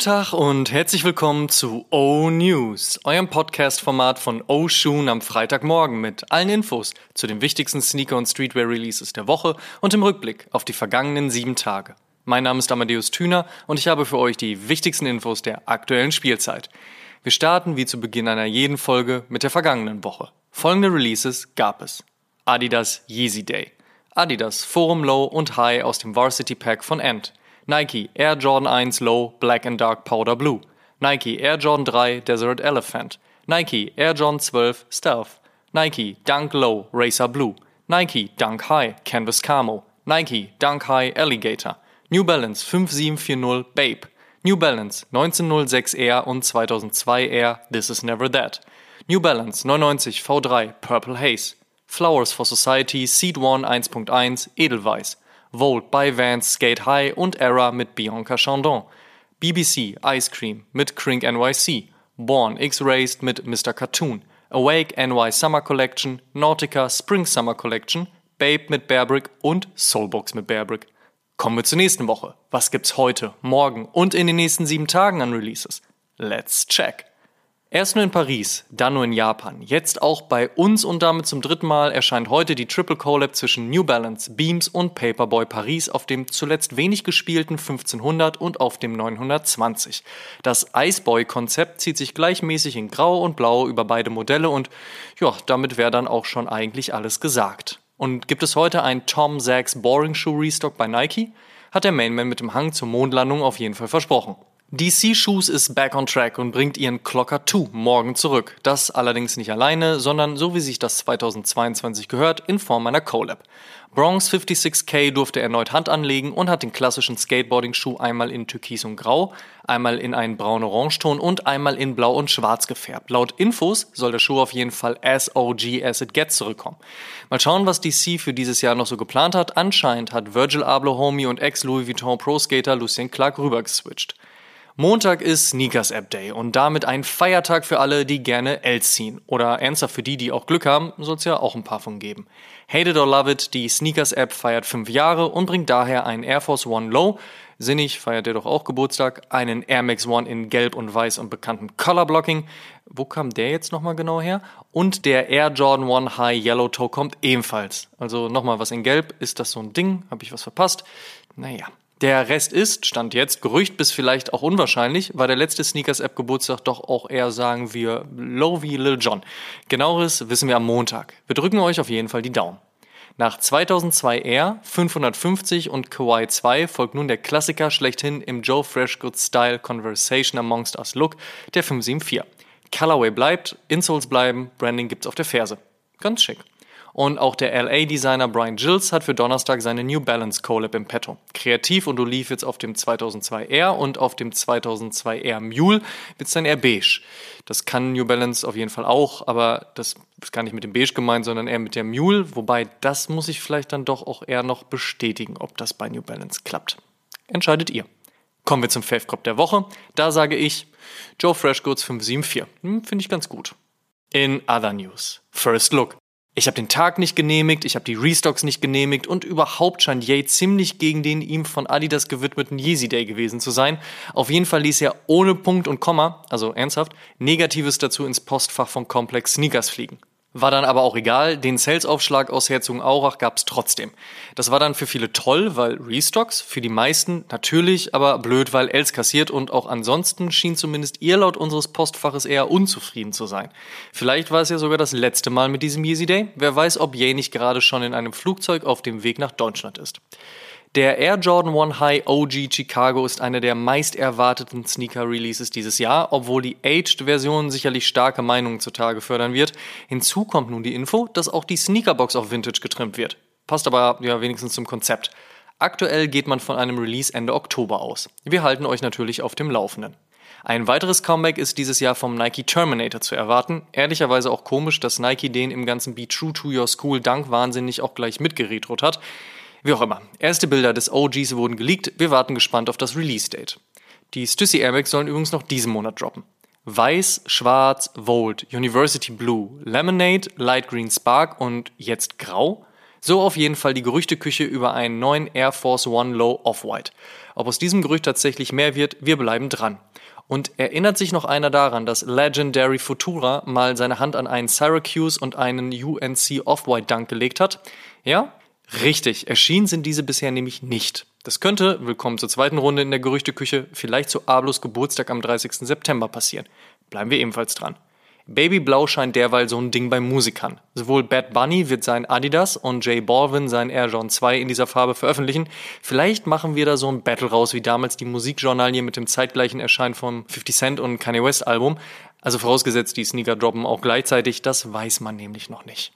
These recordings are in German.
Guten Tag und herzlich willkommen zu O News, eurem Podcast-Format von O Shoon am Freitagmorgen mit allen Infos zu den wichtigsten Sneaker- und Streetwear-Releases der Woche und im Rückblick auf die vergangenen sieben Tage. Mein Name ist Amadeus Thüner und ich habe für euch die wichtigsten Infos der aktuellen Spielzeit. Wir starten wie zu Beginn einer jeden Folge mit der vergangenen Woche. Folgende Releases gab es. Adidas Yeezy Day. Adidas Forum Low und High aus dem Varsity Pack von Ant. Nike Air Jordan 1 Low Black and Dark Powder Blue, Nike Air Jordan 3 Desert Elephant, Nike Air Jordan 12 Stealth, Nike Dunk Low Racer Blue, Nike Dunk High Canvas Camo, Nike Dunk High Alligator, New Balance 5740 Babe, New Balance 1906 Air und 2002 Air This Is Never That, New Balance 99 V3 Purple Haze, Flowers for Society Seed 1 1.1 Edelweiß, Volt by Vans Skate High und Era mit Bianca Chandon, BBC Ice Cream mit Crink NYC, Born X-Raced mit Mr. Cartoon, Awake NY Summer Collection, Nautica Spring Summer Collection, Babe mit Bearbrick und Soulbox mit Bearbrick. Kommen wir zur nächsten Woche. Was gibt's heute, morgen und in den nächsten sieben Tagen an Releases? Let's check! Erst nur in Paris, dann nur in Japan. Jetzt auch bei uns und damit zum dritten Mal erscheint heute die Triple Collab zwischen New Balance, Beams und Paperboy Paris auf dem zuletzt wenig gespielten 1500 und auf dem 920. Das Iceboy-Konzept zieht sich gleichmäßig in Grau und Blau über beide Modelle und ja, damit wäre dann auch schon eigentlich alles gesagt. Und gibt es heute ein Tom Sachs Boring Shoe Restock bei Nike? Hat der Mainman mit dem Hang zur Mondlandung auf jeden Fall versprochen. DC Shoes ist back on track und bringt ihren Clocker 2 morgen zurück. Das allerdings nicht alleine, sondern so wie sich das 2022 gehört, in Form einer Collab. Bronx 56K durfte erneut Hand anlegen und hat den klassischen Skateboarding-Schuh einmal in Türkis und Grau, einmal in einen braun-orange-Ton und einmal in Blau und Schwarz gefärbt. Laut Infos soll der Schuh auf jeden Fall as OG as it gets zurückkommen. Mal schauen, was DC für dieses Jahr noch so geplant hat. Anscheinend hat Virgil Abloh Homie und Ex-Louis Vuitton Pro-Skater Lucien Clark rübergeswitcht. Montag ist Sneakers App Day und damit ein Feiertag für alle, die gerne Els ziehen. Oder ernsthaft für die, die auch Glück haben, soll es ja auch ein paar von geben. Hate it or love it, die Sneakers App feiert fünf Jahre und bringt daher einen Air Force One Low. Sinnig feiert er doch auch Geburtstag, einen Air Max One in Gelb und Weiß und bekannten Color Blocking. Wo kam der jetzt nochmal genau her? Und der Air Jordan One High Yellow Toe kommt ebenfalls. Also nochmal was in Gelb. Ist das so ein Ding? Habe ich was verpasst? Naja, der Rest ist, stand jetzt, Gerücht bis vielleicht auch unwahrscheinlich, war der letzte Sneakers-App Geburtstag doch auch eher, sagen wir, low wie Lil Jon. Genaueres wissen wir am Montag. Wir drücken euch auf jeden Fall die Daumen. Nach 2002 R, 550 und Kawaii 2 folgt nun der Klassiker schlechthin im Joe Freshgood Style Conversation Amongst Us Look, der 574. Colorway bleibt, Insoles bleiben, Branding gibt's auf der Ferse. Ganz schick. Und auch der LA-Designer Brian Gills hat für Donnerstag seine New Balance Collab im Petto. Kreativ und oliv jetzt auf dem 2002R und auf dem 2002R Mule wird's dann eher beige. Das kann New Balance auf jeden Fall auch, aber das ist gar nicht mit dem beige gemeint, sondern eher mit der Mule. Wobei das muss ich vielleicht dann doch auch eher noch bestätigen, ob das bei New Balance klappt. Entscheidet ihr. Kommen wir zum Fave der Woche. Da sage ich Joe Freshgoods 574. Hm, Finde ich ganz gut. In other news. First Look. Ich habe den Tag nicht genehmigt, ich habe die Restocks nicht genehmigt und überhaupt scheint Ye ziemlich gegen den ihm von Adidas gewidmeten Yeezy Day gewesen zu sein. Auf jeden Fall ließ er ohne Punkt und Komma, also ernsthaft, Negatives dazu ins Postfach von Complex Sneakers fliegen. War dann aber auch egal, den Sales-Aufschlag aus Herzogenaurach gab's trotzdem. Das war dann für viele toll, weil Restocks, für die meisten natürlich, aber blöd, weil Els kassiert und auch ansonsten schien zumindest ihr laut unseres Postfaches eher unzufrieden zu sein. Vielleicht war es ja sogar das letzte Mal mit diesem Yeezy Day. Wer weiß, ob Ye nicht gerade schon in einem Flugzeug auf dem Weg nach Deutschland ist. Der Air Jordan 1 High OG Chicago ist einer der meist erwarteten Sneaker-Releases dieses Jahr, obwohl die Aged-Version sicherlich starke Meinungen zutage fördern wird. Hinzu kommt nun die Info, dass auch die Sneakerbox auf Vintage getrimmt wird. Passt aber ja wenigstens zum Konzept. Aktuell geht man von einem Release Ende Oktober aus. Wir halten euch natürlich auf dem Laufenden. Ein weiteres Comeback ist dieses Jahr vom Nike Terminator zu erwarten. Ehrlicherweise auch komisch, dass Nike den im ganzen Be True to Your School Dank wahnsinnig auch gleich mitgeretrot hat. Wie auch immer, erste Bilder des OGs wurden geleakt, wir warten gespannt auf das Release-Date. Die Stussy Airbags sollen übrigens noch diesen Monat droppen. Weiß, Schwarz, Volt, University Blue, Lemonade, Light Green Spark und jetzt Grau? So auf jeden Fall die Gerüchteküche über einen neuen Air Force One Low Off-White. Ob aus diesem Gerücht tatsächlich mehr wird, wir bleiben dran. Und erinnert sich noch einer daran, dass Legendary Futura mal seine Hand an einen Syracuse und einen UNC Off-White Dunk gelegt hat? Ja? Richtig, erschienen sind diese bisher nämlich nicht. Das könnte, willkommen zur zweiten Runde in der Gerüchteküche, vielleicht zu Ablos Geburtstag am 30. September passieren. Bleiben wir ebenfalls dran. Babyblau scheint derweil so ein Ding bei Musikern. Sowohl Bad Bunny wird sein Adidas und Jay Balvin sein Air John 2 in dieser Farbe veröffentlichen. Vielleicht machen wir da so ein Battle raus, wie damals die Musikjournalie mit dem zeitgleichen Erscheinen vom 50 Cent und Kanye West Album. Also vorausgesetzt, die Sneaker droppen auch gleichzeitig, das weiß man nämlich noch nicht.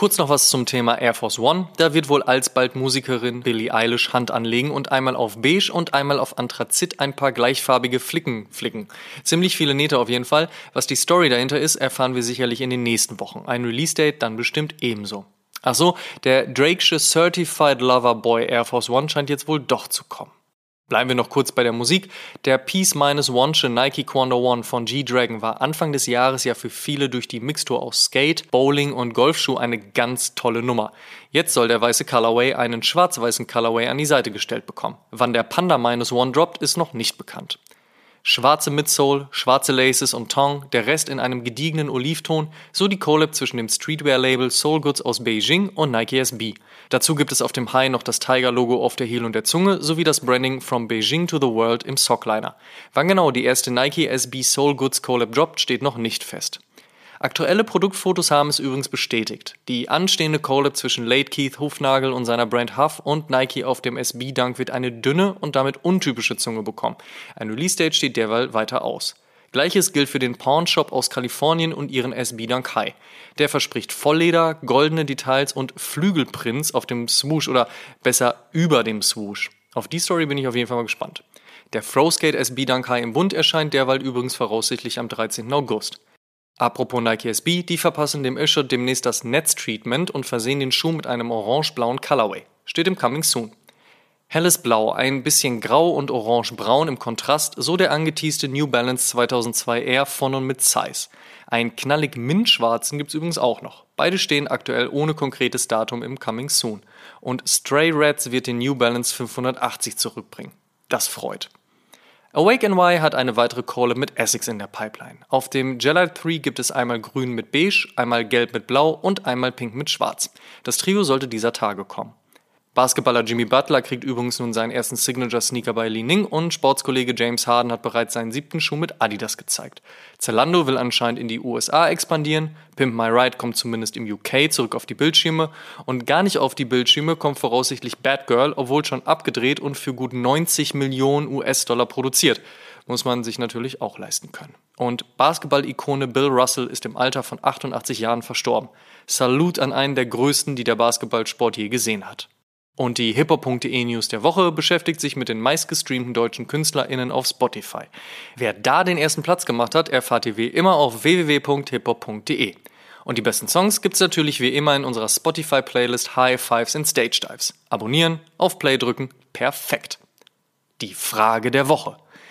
Kurz noch was zum Thema Air Force One. Da wird wohl alsbald Musikerin Billie Eilish Hand anlegen und einmal auf beige und einmal auf Anthrazit ein paar gleichfarbige Flicken flicken. Ziemlich viele Nähte auf jeden Fall. Was die Story dahinter ist, erfahren wir sicherlich in den nächsten Wochen. Ein Release-Date dann bestimmt ebenso. Ach so, der Drakesche Certified Lover Boy Air Force One scheint jetzt wohl doch zu kommen. Bleiben wir noch kurz bei der Musik. Der Peace Minus One Nike Quander One von G-Dragon war Anfang des Jahres ja für viele durch die Mixtur aus Skate, Bowling und Golfschuh eine ganz tolle Nummer. Jetzt soll der weiße Colorway einen schwarz-weißen Colorway an die Seite gestellt bekommen. Wann der Panda Minus One droppt, ist noch nicht bekannt. Schwarze Midsole, schwarze Laces und Tong, der Rest in einem gediegenen Olivton, so die Collab zwischen dem Streetwear-Label Soul Goods aus Beijing und Nike SB. Dazu gibt es auf dem High noch das Tiger-Logo auf der Heel und der Zunge sowie das Branding From Beijing to the World im Sockliner. Wann genau die erste Nike SB Soul Goods Collab droppt, steht noch nicht fest. Aktuelle Produktfotos haben es übrigens bestätigt. Die anstehende Collab zwischen Late Keith Hufnagel und seiner Brand Huff und Nike auf dem SB Dunk wird eine dünne und damit untypische Zunge bekommen. Ein Release-Date steht derweil weiter aus. Gleiches gilt für den Pawnshop aus Kalifornien und ihren SB Dunk High. Der verspricht Vollleder, goldene Details und Flügelprints auf dem Swoosh oder besser über dem Swoosh. Auf die Story bin ich auf jeden Fall mal gespannt. Der Throwskate SB Dunk High im Bund erscheint derweil übrigens voraussichtlich am 13. August. Apropos Nike SB, die verpassen dem Isher demnächst das Netztreatment und versehen den Schuh mit einem orange-blauen Colorway. Steht im Coming Soon. Helles Blau, ein bisschen grau und orange-braun im Kontrast, so der angeteaste New Balance 2002 Air von und mit Size. Ein knallig mintschwarzen gibt's übrigens auch noch. Beide stehen aktuell ohne konkretes Datum im Coming Soon. Und Stray Reds wird den New Balance 580 zurückbringen. Das freut. Awake NY hat eine weitere Collab mit Essex in der Pipeline. Auf dem Gelite 3 gibt es einmal grün mit beige, einmal gelb mit blau und einmal pink mit schwarz. Das Trio sollte dieser Tage kommen. Basketballer Jimmy Butler kriegt übrigens nun seinen ersten Signature-Sneaker bei Li Ning und Sportskollege James Harden hat bereits seinen siebten Schuh mit Adidas gezeigt. Zalando will anscheinend in die USA expandieren, Pimp My Ride kommt zumindest im UK zurück auf die Bildschirme und gar nicht auf die Bildschirme kommt voraussichtlich Bad Girl, obwohl schon abgedreht und für gut 90 Millionen US-Dollar produziert. Muss man sich natürlich auch leisten können. Und Basketball-Ikone Bill Russell ist im Alter von 88 Jahren verstorben. Salut an einen der größten, die der Basketballsport je gesehen hat. Und die hiphop.de News der Woche beschäftigt sich mit den meistgestreamten deutschen KünstlerInnen auf Spotify. Wer da den ersten Platz gemacht hat, erfahrt ihr wie immer auf www.hiphop.de. Und die besten Songs gibt's natürlich wie immer in unserer Spotify-Playlist High Fives and Stage Dives. Abonnieren, auf Play drücken, perfekt. Die Frage der Woche.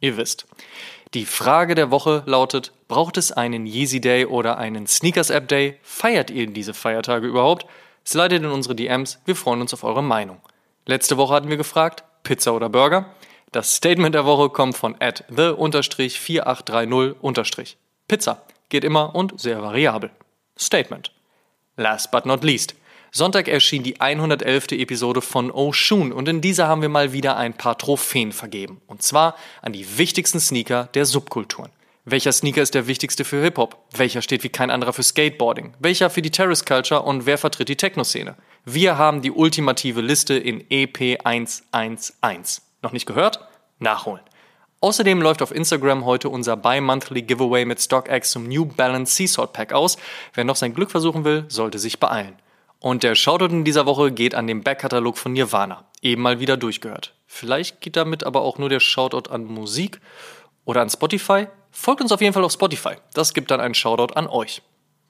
Ihr wisst. Die Frage der Woche lautet, braucht es einen Yeezy Day oder einen Sneakers App Day? Feiert ihr diese Feiertage überhaupt? Slidet in unsere DMs, wir freuen uns auf eure Meinung. Letzte Woche hatten wir gefragt, Pizza oder Burger? Das Statement der Woche kommt von at the-4830- Pizza. Geht immer und sehr variabel. Statement. Last but not least. Sonntag erschien die 111. Episode von Oshun und in dieser haben wir mal wieder ein paar Trophäen vergeben. Und zwar an die wichtigsten Sneaker der Subkulturen. Welcher Sneaker ist der wichtigste für Hip-Hop? Welcher steht wie kein anderer für Skateboarding? Welcher für die Terrace Culture und wer vertritt die Techno-Szene? Wir haben die ultimative Liste in EP 111. Noch nicht gehört? Nachholen. Außerdem läuft auf Instagram heute unser Bi-Monthly Giveaway mit StockX zum New Balance Sea Salt Pack aus. Wer noch sein Glück versuchen will, sollte sich beeilen. Und der Shoutout in dieser Woche geht an den Backkatalog von Nirvana. Eben mal wieder durchgehört. Vielleicht geht damit aber auch nur der Shoutout an Musik oder an Spotify? Folgt uns auf jeden Fall auf Spotify. Das gibt dann einen Shoutout an euch.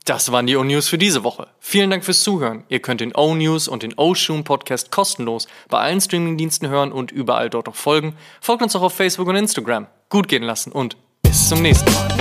Das waren die O-News für diese Woche. Vielen Dank fürs Zuhören. Ihr könnt den O-News und den O-Shoon Podcast kostenlos bei allen Streamingdiensten hören und überall dort auch folgen. Folgt uns auch auf Facebook und Instagram. Gut gehen lassen und bis zum nächsten Mal.